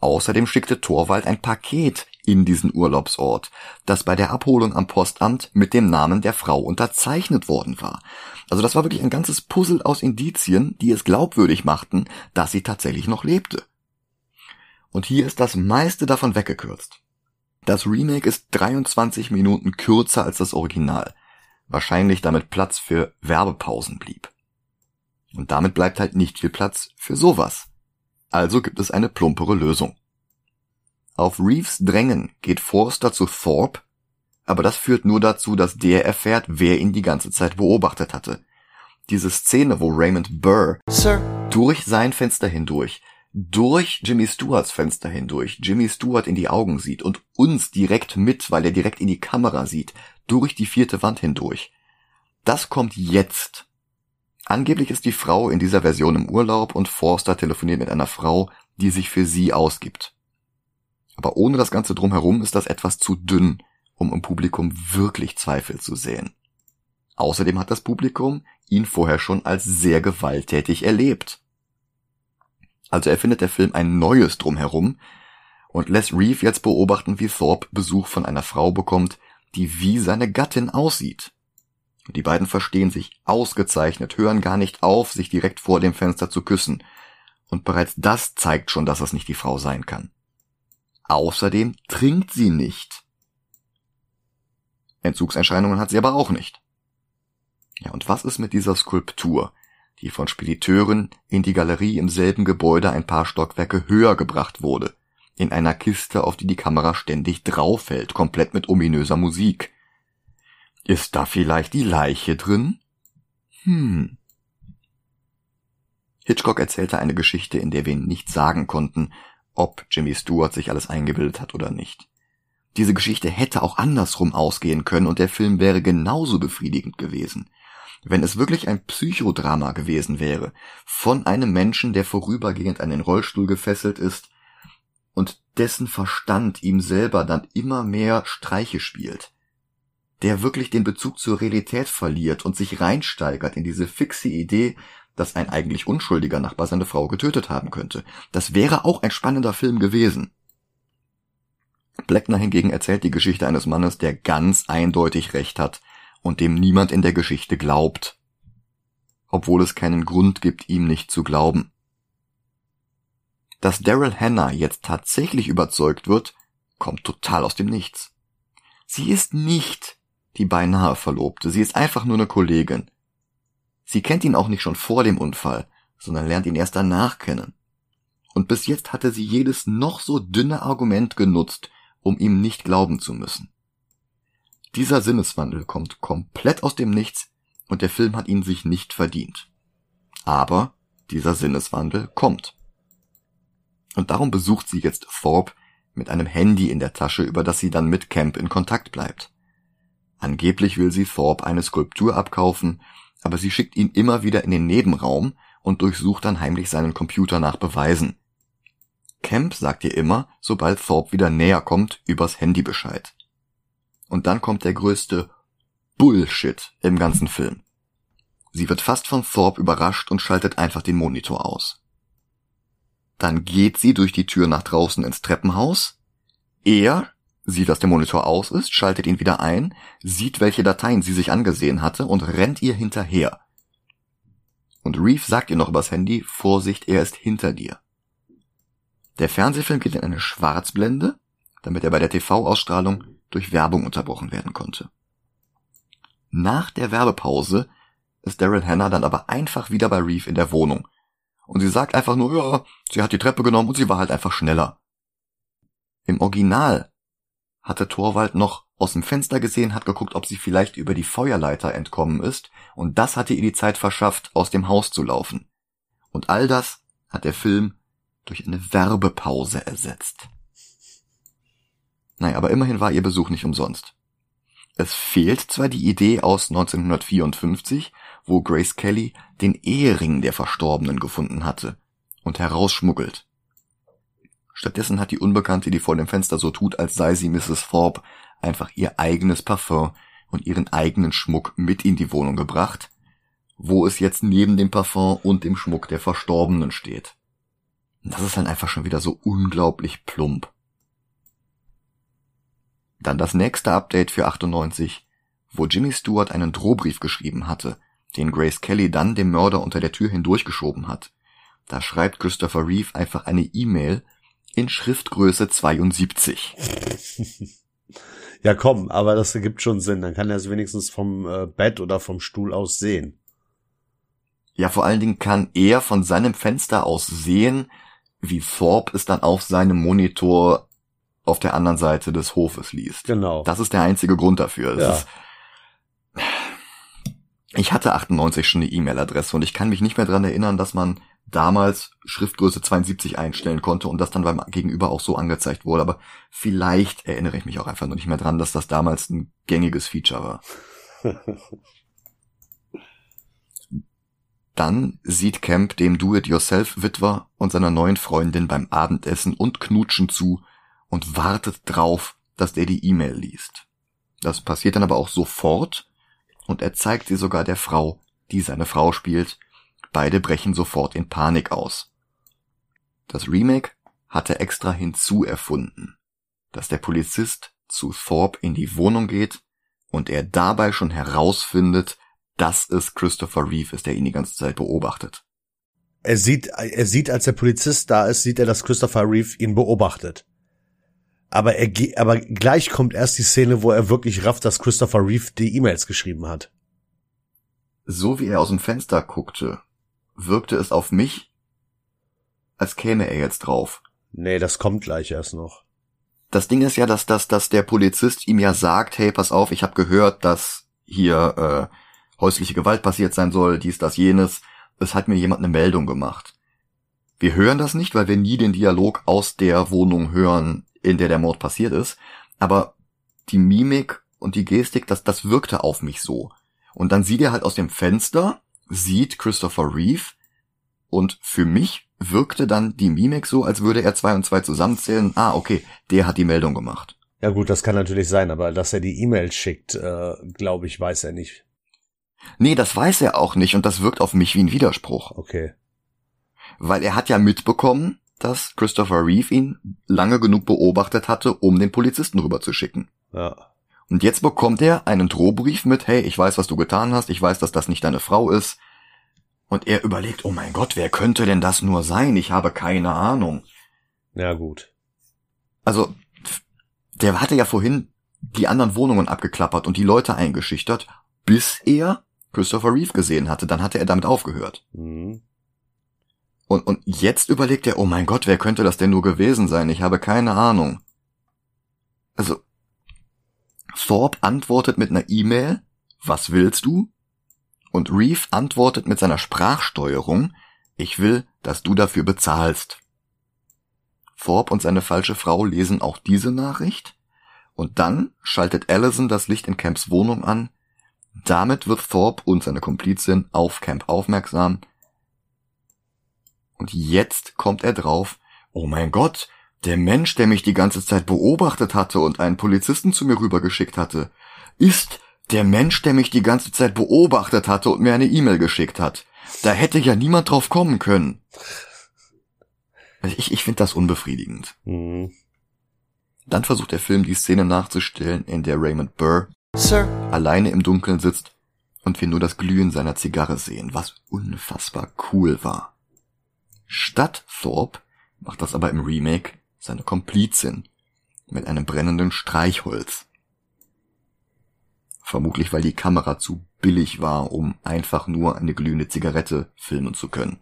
Außerdem schickte Torwald ein Paket in diesen Urlaubsort, das bei der Abholung am Postamt mit dem Namen der Frau unterzeichnet worden war. Also das war wirklich ein ganzes Puzzle aus Indizien, die es glaubwürdig machten, dass sie tatsächlich noch lebte. Und hier ist das meiste davon weggekürzt. Das Remake ist 23 Minuten kürzer als das Original. Wahrscheinlich damit Platz für Werbepausen blieb. Und damit bleibt halt nicht viel Platz für sowas. Also gibt es eine plumpere Lösung. Auf Reeves Drängen geht Forster zu Thorpe, aber das führt nur dazu, dass der erfährt, wer ihn die ganze Zeit beobachtet hatte. Diese Szene, wo Raymond Burr Sir. durch sein Fenster hindurch, durch Jimmy Stewarts Fenster hindurch, Jimmy Stewart in die Augen sieht und uns direkt mit, weil er direkt in die Kamera sieht, durch die vierte Wand hindurch. Das kommt jetzt. Angeblich ist die Frau in dieser Version im Urlaub und Forster telefoniert mit einer Frau, die sich für sie ausgibt. Aber ohne das Ganze drumherum ist das etwas zu dünn, um im Publikum wirklich Zweifel zu sehen. Außerdem hat das Publikum ihn vorher schon als sehr gewalttätig erlebt. Also erfindet der Film ein neues drumherum und lässt Reeve jetzt beobachten, wie Thorpe Besuch von einer Frau bekommt, die wie seine Gattin aussieht. Die beiden verstehen sich ausgezeichnet, hören gar nicht auf, sich direkt vor dem Fenster zu küssen. Und bereits das zeigt schon, dass es nicht die Frau sein kann. Außerdem trinkt sie nicht. Entzugserscheinungen hat sie aber auch nicht. Ja, und was ist mit dieser Skulptur, die von Spediteuren in die Galerie im selben Gebäude ein paar Stockwerke höher gebracht wurde, in einer Kiste, auf die die Kamera ständig drauffällt, komplett mit ominöser Musik? Ist da vielleicht die Leiche drin? Hm. Hitchcock erzählte eine Geschichte, in der wir nicht sagen konnten, ob Jimmy Stewart sich alles eingebildet hat oder nicht. Diese Geschichte hätte auch andersrum ausgehen können und der Film wäre genauso befriedigend gewesen. Wenn es wirklich ein Psychodrama gewesen wäre, von einem Menschen, der vorübergehend an den Rollstuhl gefesselt ist und dessen Verstand ihm selber dann immer mehr Streiche spielt der wirklich den Bezug zur Realität verliert und sich reinsteigert in diese fixe Idee, dass ein eigentlich unschuldiger Nachbar seine Frau getötet haben könnte. Das wäre auch ein spannender Film gewesen. Bleckner hingegen erzählt die Geschichte eines Mannes, der ganz eindeutig recht hat und dem niemand in der Geschichte glaubt, obwohl es keinen Grund gibt, ihm nicht zu glauben. Dass Daryl Hannah jetzt tatsächlich überzeugt wird, kommt total aus dem Nichts. Sie ist nicht die beinahe Verlobte. Sie ist einfach nur eine Kollegin. Sie kennt ihn auch nicht schon vor dem Unfall, sondern lernt ihn erst danach kennen. Und bis jetzt hatte sie jedes noch so dünne Argument genutzt, um ihm nicht glauben zu müssen. Dieser Sinneswandel kommt komplett aus dem Nichts und der Film hat ihn sich nicht verdient. Aber dieser Sinneswandel kommt. Und darum besucht sie jetzt Thorpe mit einem Handy in der Tasche, über das sie dann mit Camp in Kontakt bleibt. Angeblich will sie Thorpe eine Skulptur abkaufen, aber sie schickt ihn immer wieder in den Nebenraum und durchsucht dann heimlich seinen Computer nach Beweisen. Camp sagt ihr immer, sobald Thorpe wieder näher kommt, übers Handy Bescheid. Und dann kommt der größte Bullshit im ganzen Film. Sie wird fast von Thorpe überrascht und schaltet einfach den Monitor aus. Dann geht sie durch die Tür nach draußen ins Treppenhaus. Er sieht, dass der Monitor aus ist, schaltet ihn wieder ein, sieht, welche Dateien sie sich angesehen hatte und rennt ihr hinterher. Und Reeve sagt ihr noch übers Handy, Vorsicht, er ist hinter dir. Der Fernsehfilm geht in eine Schwarzblende, damit er bei der TV-Ausstrahlung durch Werbung unterbrochen werden konnte. Nach der Werbepause ist Daryl Hannah dann aber einfach wieder bei Reeve in der Wohnung. Und sie sagt einfach nur, ja, sie hat die Treppe genommen und sie war halt einfach schneller. Im Original hatte Torwald noch aus dem Fenster gesehen, hat geguckt, ob sie vielleicht über die Feuerleiter entkommen ist, und das hatte ihr die Zeit verschafft, aus dem Haus zu laufen. Und all das hat der Film durch eine Werbepause ersetzt. Naja, aber immerhin war ihr Besuch nicht umsonst. Es fehlt zwar die Idee aus 1954, wo Grace Kelly den Ehering der Verstorbenen gefunden hatte und herausschmuggelt. Stattdessen hat die Unbekannte, die vor dem Fenster so tut, als sei sie Mrs. Thorpe, einfach ihr eigenes Parfum und ihren eigenen Schmuck mit in die Wohnung gebracht, wo es jetzt neben dem Parfum und dem Schmuck der Verstorbenen steht. Das ist dann einfach schon wieder so unglaublich plump. Dann das nächste Update für 98, wo Jimmy Stewart einen Drohbrief geschrieben hatte, den Grace Kelly dann dem Mörder unter der Tür hindurchgeschoben hat. Da schreibt Christopher Reeve einfach eine E-Mail in Schriftgröße 72. Ja, komm, aber das ergibt schon Sinn. Dann kann er es wenigstens vom äh, Bett oder vom Stuhl aus sehen. Ja, vor allen Dingen kann er von seinem Fenster aus sehen, wie Thorpe es dann auf seinem Monitor auf der anderen Seite des Hofes liest. Genau. Das ist der einzige Grund dafür. Ja. Ist, ich hatte 98 schon eine E-Mail-Adresse und ich kann mich nicht mehr dran erinnern, dass man damals Schriftgröße 72 einstellen konnte und das dann beim Gegenüber auch so angezeigt wurde. Aber vielleicht erinnere ich mich auch einfach nur nicht mehr dran, dass das damals ein gängiges Feature war. Dann sieht Camp dem Do-it-yourself-Witwer und seiner neuen Freundin beim Abendessen und Knutschen zu und wartet drauf, dass der die E-Mail liest. Das passiert dann aber auch sofort und er zeigt sie sogar der Frau, die seine Frau spielt. Beide brechen sofort in Panik aus. Das Remake hatte extra hinzuerfunden, dass der Polizist zu Thorpe in die Wohnung geht und er dabei schon herausfindet, dass es Christopher Reeve ist, der ihn die ganze Zeit beobachtet. Er sieht, er sieht, als der Polizist da ist, sieht er, dass Christopher Reeve ihn beobachtet. Aber er, aber gleich kommt erst die Szene, wo er wirklich rafft, dass Christopher Reeve die E-Mails geschrieben hat. So wie er aus dem Fenster guckte, wirkte es auf mich, als käme er jetzt drauf. Nee, das kommt gleich erst noch. Das Ding ist ja, dass, dass, dass der Polizist ihm ja sagt, hey, pass auf, ich habe gehört, dass hier äh, häusliche Gewalt passiert sein soll, dies, das, jenes. Es hat mir jemand eine Meldung gemacht. Wir hören das nicht, weil wir nie den Dialog aus der Wohnung hören, in der der Mord passiert ist. Aber die Mimik und die Gestik, das, das wirkte auf mich so. Und dann sieht er halt aus dem Fenster, sieht Christopher Reeve und für mich wirkte dann die Mimik so, als würde er zwei und zwei zusammenzählen. Ah, okay, der hat die Meldung gemacht. Ja gut, das kann natürlich sein, aber dass er die E-Mail schickt, äh, glaube ich, weiß er nicht. Nee, das weiß er auch nicht und das wirkt auf mich wie ein Widerspruch. Okay. Weil er hat ja mitbekommen, dass Christopher Reeve ihn lange genug beobachtet hatte, um den Polizisten rüberzuschicken. Ja. Und jetzt bekommt er einen Drohbrief mit, hey, ich weiß, was du getan hast, ich weiß, dass das nicht deine Frau ist. Und er überlegt, oh mein Gott, wer könnte denn das nur sein? Ich habe keine Ahnung. Ja, gut. Also, der hatte ja vorhin die anderen Wohnungen abgeklappert und die Leute eingeschüchtert, bis er Christopher Reeve gesehen hatte, dann hatte er damit aufgehört. Mhm. Und, und jetzt überlegt er, oh mein Gott, wer könnte das denn nur gewesen sein? Ich habe keine Ahnung. Also, Thorpe antwortet mit einer E-Mail, was willst du? Und Reeve antwortet mit seiner Sprachsteuerung, ich will, dass du dafür bezahlst. Thorpe und seine falsche Frau lesen auch diese Nachricht, und dann schaltet Allison das Licht in Camps Wohnung an, damit wird Thorpe und seine Komplizin auf Camp aufmerksam. Und jetzt kommt er drauf, oh mein Gott, der Mensch, der mich die ganze Zeit beobachtet hatte und einen Polizisten zu mir rübergeschickt hatte, ist der Mensch, der mich die ganze Zeit beobachtet hatte und mir eine E-Mail geschickt hat. Da hätte ja niemand drauf kommen können. Also ich, ich finde das unbefriedigend. Mhm. Dann versucht der Film die Szene nachzustellen, in der Raymond Burr Sir. alleine im Dunkeln sitzt und wir nur das Glühen seiner Zigarre sehen, was unfassbar cool war. Statt Thorpe macht das aber im Remake seine Komplizin mit einem brennenden Streichholz. Vermutlich weil die Kamera zu billig war, um einfach nur eine glühende Zigarette filmen zu können.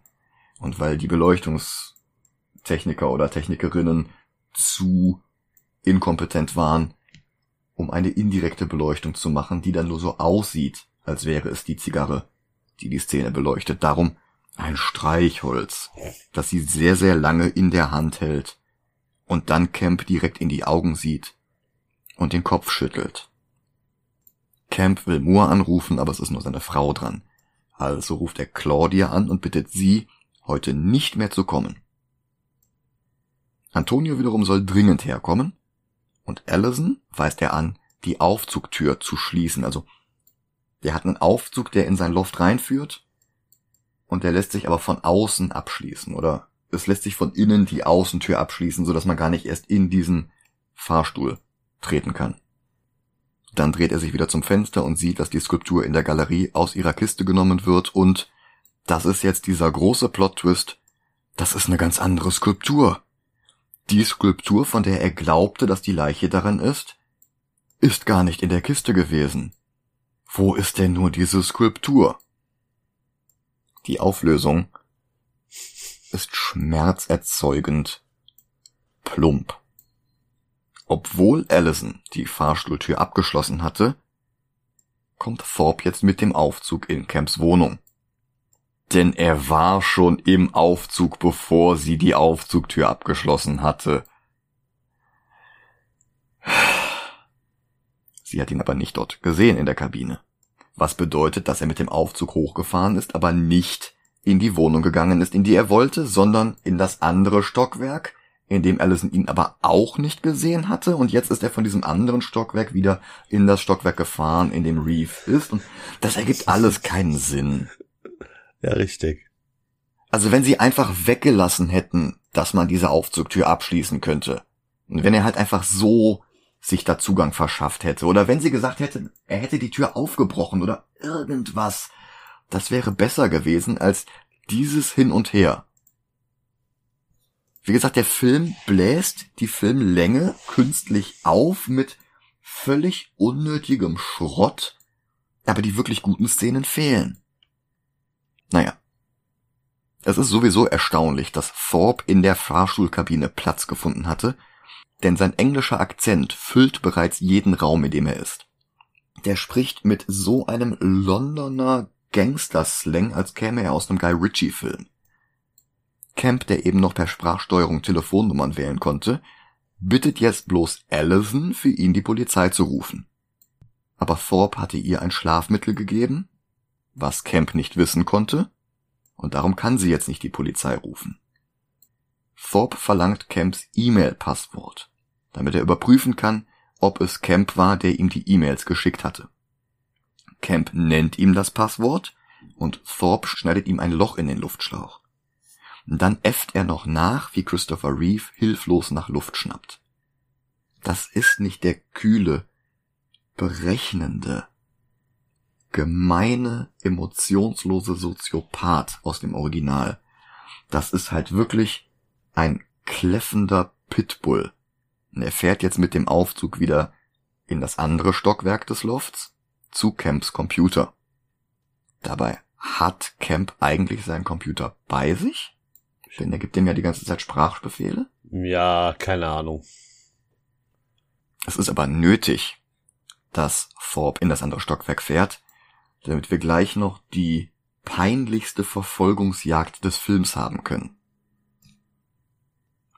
Und weil die Beleuchtungstechniker oder Technikerinnen zu inkompetent waren, um eine indirekte Beleuchtung zu machen, die dann nur so aussieht, als wäre es die Zigarre, die die Szene beleuchtet. Darum ein Streichholz, das sie sehr, sehr lange in der Hand hält und dann Camp direkt in die Augen sieht und den Kopf schüttelt. Camp will Moore anrufen, aber es ist nur seine Frau dran. Also ruft er Claudia an und bittet sie, heute nicht mehr zu kommen. Antonio wiederum soll dringend herkommen und Allison weist er an, die Aufzugtür zu schließen. Also der hat einen Aufzug, der in sein Loft reinführt und der lässt sich aber von außen abschließen oder es lässt sich von innen die Außentür abschließen, sodass man gar nicht erst in diesen Fahrstuhl treten kann. Dann dreht er sich wieder zum Fenster und sieht, dass die Skulptur in der Galerie aus ihrer Kiste genommen wird und das ist jetzt dieser große Plot-Twist. Das ist eine ganz andere Skulptur. Die Skulptur, von der er glaubte, dass die Leiche darin ist, ist gar nicht in der Kiste gewesen. Wo ist denn nur diese Skulptur? Die Auflösung ist schmerzerzeugend plump. Obwohl Allison die Fahrstuhltür abgeschlossen hatte, kommt Thorpe jetzt mit dem Aufzug in Camps Wohnung. Denn er war schon im Aufzug, bevor sie die Aufzugtür abgeschlossen hatte. Sie hat ihn aber nicht dort gesehen in der Kabine. Was bedeutet, dass er mit dem Aufzug hochgefahren ist, aber nicht in die Wohnung gegangen ist, in die er wollte, sondern in das andere Stockwerk, in dem Allison ihn aber auch nicht gesehen hatte. Und jetzt ist er von diesem anderen Stockwerk wieder in das Stockwerk gefahren, in dem Reef ist. Und das ergibt alles keinen Sinn. Ja, richtig. Also wenn sie einfach weggelassen hätten, dass man diese Aufzugtür abschließen könnte. Und wenn er halt einfach so sich da Zugang verschafft hätte. Oder wenn sie gesagt hätte, er hätte die Tür aufgebrochen oder irgendwas. Das wäre besser gewesen als dieses Hin und Her. Wie gesagt, der Film bläst die Filmlänge künstlich auf mit völlig unnötigem Schrott, aber die wirklich guten Szenen fehlen. Naja. Es ist sowieso erstaunlich, dass Thorpe in der Fahrstuhlkabine Platz gefunden hatte, denn sein englischer Akzent füllt bereits jeden Raum, in dem er ist. Der spricht mit so einem Londoner Gangster-Slang, als käme er aus einem Guy Ritchie-Film. Camp, der eben noch per Sprachsteuerung Telefonnummern wählen konnte, bittet jetzt bloß Allison, für ihn die Polizei zu rufen. Aber Thorpe hatte ihr ein Schlafmittel gegeben, was Camp nicht wissen konnte, und darum kann sie jetzt nicht die Polizei rufen. Thorpe verlangt Camps E-Mail-Passwort, damit er überprüfen kann, ob es Camp war, der ihm die E-Mails geschickt hatte. Camp nennt ihm das Passwort und Thorpe schneidet ihm ein Loch in den Luftschlauch. Dann äfft er noch nach, wie Christopher Reeve hilflos nach Luft schnappt. Das ist nicht der kühle, berechnende, gemeine, emotionslose Soziopath aus dem Original. Das ist halt wirklich ein kläffender Pitbull. Und er fährt jetzt mit dem Aufzug wieder in das andere Stockwerk des Lofts zu Camps Computer. Dabei hat Camp eigentlich seinen Computer bei sich? Denn er gibt dem ja die ganze Zeit Sprachbefehle. Ja, keine Ahnung. Es ist aber nötig, dass Thorpe in das andere Stockwerk fährt, damit wir gleich noch die peinlichste Verfolgungsjagd des Films haben können.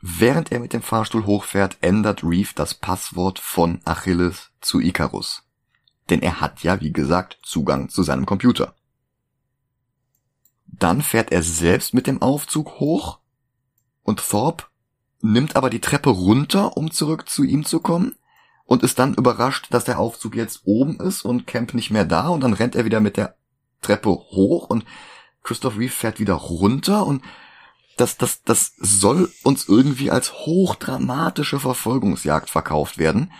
Während er mit dem Fahrstuhl hochfährt, ändert Reeve das Passwort von Achilles zu Icarus. Denn er hat ja, wie gesagt, Zugang zu seinem Computer. Dann fährt er selbst mit dem Aufzug hoch und Thorpe nimmt aber die Treppe runter, um zurück zu ihm zu kommen und ist dann überrascht, dass der Aufzug jetzt oben ist und Camp nicht mehr da und dann rennt er wieder mit der Treppe hoch und Christoph Reeve fährt wieder runter und das, das, das soll uns irgendwie als hochdramatische Verfolgungsjagd verkauft werden.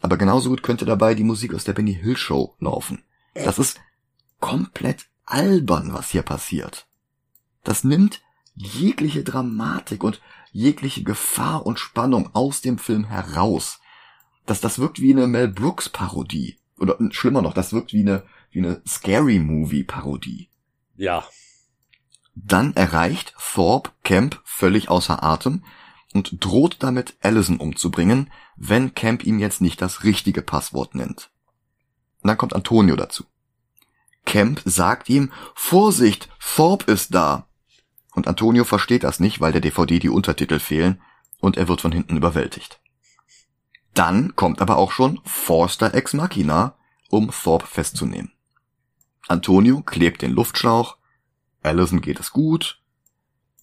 Aber genauso gut könnte dabei die Musik aus der Benny Hill Show laufen. Das ist komplett albern, was hier passiert. Das nimmt jegliche Dramatik und jegliche Gefahr und Spannung aus dem Film heraus. Dass das wirkt wie eine Mel Brooks Parodie. Oder schlimmer noch, das wirkt wie eine, wie eine Scary Movie Parodie. Ja. Dann erreicht Thorpe Camp völlig außer Atem und droht damit, Allison umzubringen, wenn Camp ihm jetzt nicht das richtige Passwort nennt. Und dann kommt Antonio dazu. Camp sagt ihm, Vorsicht, Thorpe ist da. Und Antonio versteht das nicht, weil der DVD die Untertitel fehlen und er wird von hinten überwältigt. Dann kommt aber auch schon Forster ex machina, um Thorpe festzunehmen. Antonio klebt den Luftschlauch, Allison geht es gut,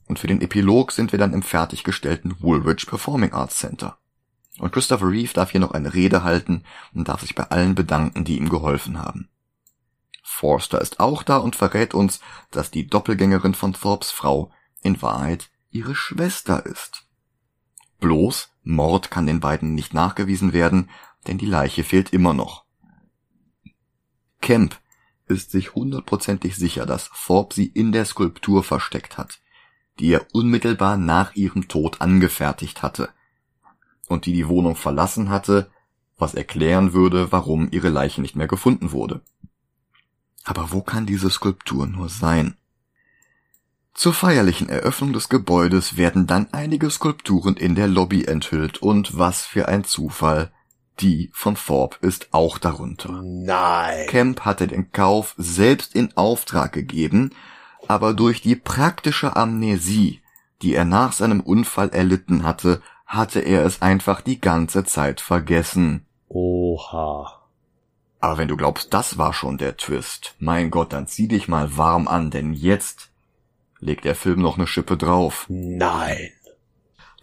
Und für den Epilog sind wir dann im fertiggestellten Woolwich Performing Arts Center. Und Christopher Reeve darf hier noch eine Rede halten und darf sich bei allen bedanken, die ihm geholfen haben. Forster ist auch da und verrät uns, dass die Doppelgängerin von Thorpes Frau in Wahrheit ihre Schwester ist. Bloß Mord kann den beiden nicht nachgewiesen werden, denn die Leiche fehlt immer noch. Kemp ist sich hundertprozentig sicher, dass Thorpe sie in der Skulptur versteckt hat, die er unmittelbar nach ihrem Tod angefertigt hatte und die die Wohnung verlassen hatte, was erklären würde, warum ihre Leiche nicht mehr gefunden wurde. Aber wo kann diese Skulptur nur sein? Zur feierlichen Eröffnung des Gebäudes werden dann einige Skulpturen in der Lobby enthüllt und was für ein Zufall, die von Thorpe ist auch darunter. Nein. Kemp hatte den Kauf selbst in Auftrag gegeben, aber durch die praktische Amnesie, die er nach seinem Unfall erlitten hatte, hatte er es einfach die ganze Zeit vergessen. Oha. Aber wenn du glaubst, das war schon der Twist, mein Gott, dann zieh dich mal warm an, denn jetzt legt der Film noch eine Schippe drauf. Nein.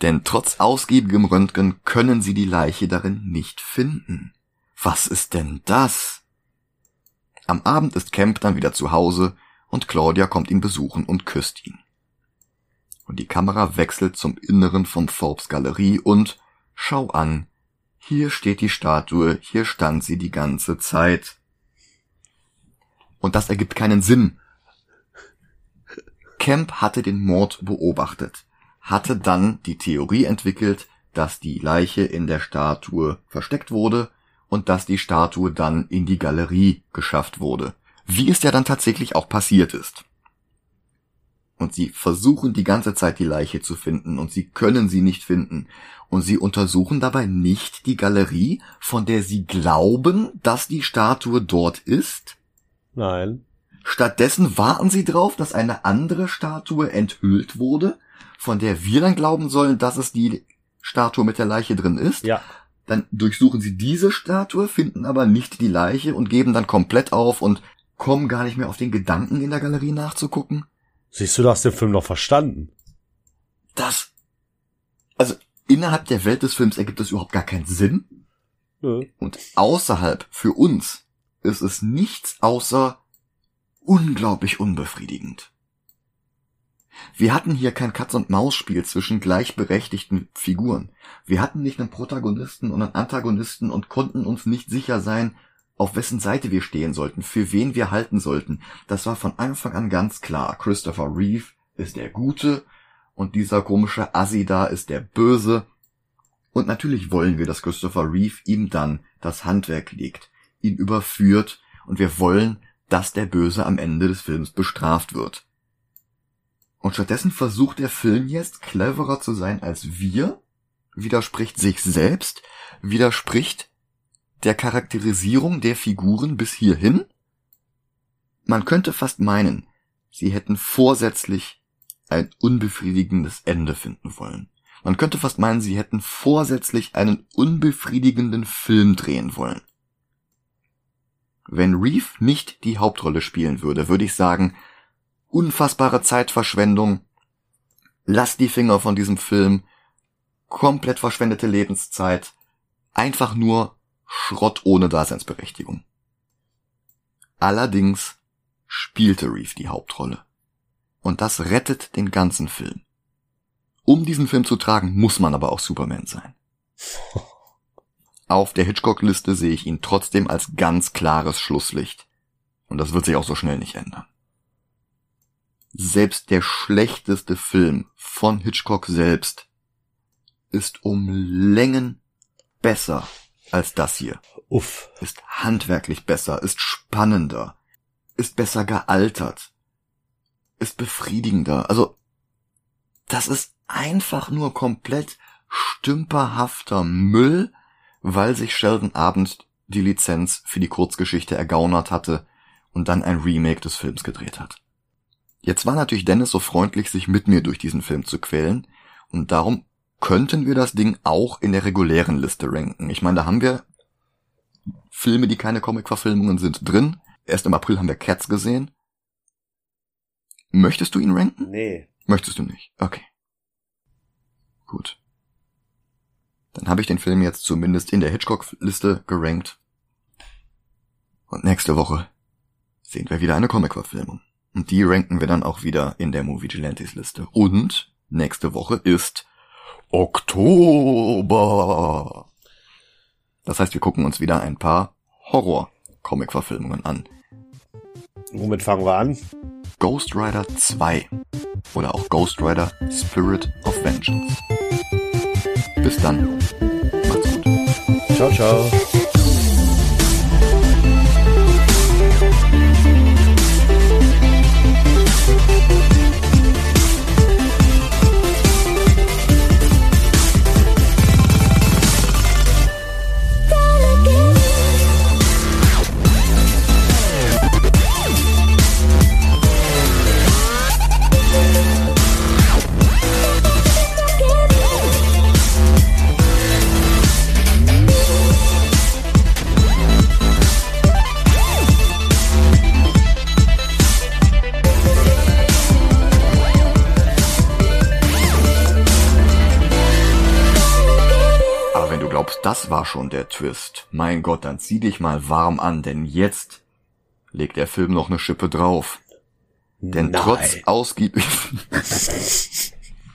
Denn trotz ausgiebigem Röntgen können sie die Leiche darin nicht finden. Was ist denn das? Am Abend ist Kemp dann wieder zu Hause und Claudia kommt ihn besuchen und küsst ihn. Und die Kamera wechselt zum Inneren von Forbes Galerie und schau an, hier steht die Statue, hier stand sie die ganze Zeit. Und das ergibt keinen Sinn. Kemp hatte den Mord beobachtet hatte dann die Theorie entwickelt, dass die Leiche in der Statue versteckt wurde und dass die Statue dann in die Galerie geschafft wurde. Wie es ja dann tatsächlich auch passiert ist. Und sie versuchen die ganze Zeit die Leiche zu finden und sie können sie nicht finden. Und sie untersuchen dabei nicht die Galerie, von der sie glauben, dass die Statue dort ist. Nein. Stattdessen warten sie drauf, dass eine andere Statue enthüllt wurde von der wir dann glauben sollen, dass es die Statue mit der Leiche drin ist. Ja. Dann durchsuchen sie diese Statue, finden aber nicht die Leiche und geben dann komplett auf und kommen gar nicht mehr auf den Gedanken, in der Galerie nachzugucken. Siehst du, du hast den Film noch verstanden. Das, also innerhalb der Welt des Films ergibt es überhaupt gar keinen Sinn. Nö. Und außerhalb für uns ist es nichts außer unglaublich unbefriedigend. Wir hatten hier kein Katz-und-Maus-Spiel zwischen gleichberechtigten Figuren. Wir hatten nicht einen Protagonisten und einen Antagonisten und konnten uns nicht sicher sein, auf wessen Seite wir stehen sollten, für wen wir halten sollten. Das war von Anfang an ganz klar. Christopher Reeve ist der Gute und dieser komische Assi da ist der Böse. Und natürlich wollen wir, dass Christopher Reeve ihm dann das Handwerk legt, ihn überführt und wir wollen, dass der Böse am Ende des Films bestraft wird. Und stattdessen versucht der Film jetzt cleverer zu sein als wir, widerspricht sich selbst, widerspricht der Charakterisierung der Figuren bis hierhin. Man könnte fast meinen, sie hätten vorsätzlich ein unbefriedigendes Ende finden wollen. Man könnte fast meinen, sie hätten vorsätzlich einen unbefriedigenden Film drehen wollen. Wenn Reeve nicht die Hauptrolle spielen würde, würde ich sagen, unfassbare Zeitverschwendung. Lass die Finger von diesem Film. Komplett verschwendete Lebenszeit. Einfach nur Schrott ohne Daseinsberechtigung. Allerdings spielte Reeve die Hauptrolle. Und das rettet den ganzen Film. Um diesen Film zu tragen, muss man aber auch Superman sein. Auf der Hitchcock-Liste sehe ich ihn trotzdem als ganz klares Schlusslicht. Und das wird sich auch so schnell nicht ändern. Selbst der schlechteste Film von Hitchcock selbst ist um Längen besser als das hier. Uff. Ist handwerklich besser, ist spannender, ist besser gealtert, ist befriedigender. Also, das ist einfach nur komplett stümperhafter Müll, weil sich Sheldon Abend die Lizenz für die Kurzgeschichte ergaunert hatte und dann ein Remake des Films gedreht hat. Jetzt war natürlich Dennis so freundlich, sich mit mir durch diesen Film zu quälen, und darum könnten wir das Ding auch in der regulären Liste ranken. Ich meine, da haben wir Filme, die keine Comic-Verfilmungen sind, drin. Erst im April haben wir Cats gesehen. Möchtest du ihn ranken? Nee. Möchtest du nicht? Okay. Gut. Dann habe ich den Film jetzt zumindest in der Hitchcock-Liste gerankt. Und nächste Woche sehen wir wieder eine Comic-Verfilmung. Und die ranken wir dann auch wieder in der Movie Gelantes Liste. Und nächste Woche ist Oktober. Das heißt, wir gucken uns wieder ein paar Horror-Comic-Verfilmungen an. Womit fangen wir an? Ghost Rider 2 oder auch Ghost Rider Spirit of Vengeance. Bis dann. Macht's gut. Ciao, ciao. Das war schon der Twist, mein Gott, dann zieh dich mal warm an, denn jetzt legt der Film noch eine Schippe drauf. Denn Nein. trotz ausgiebig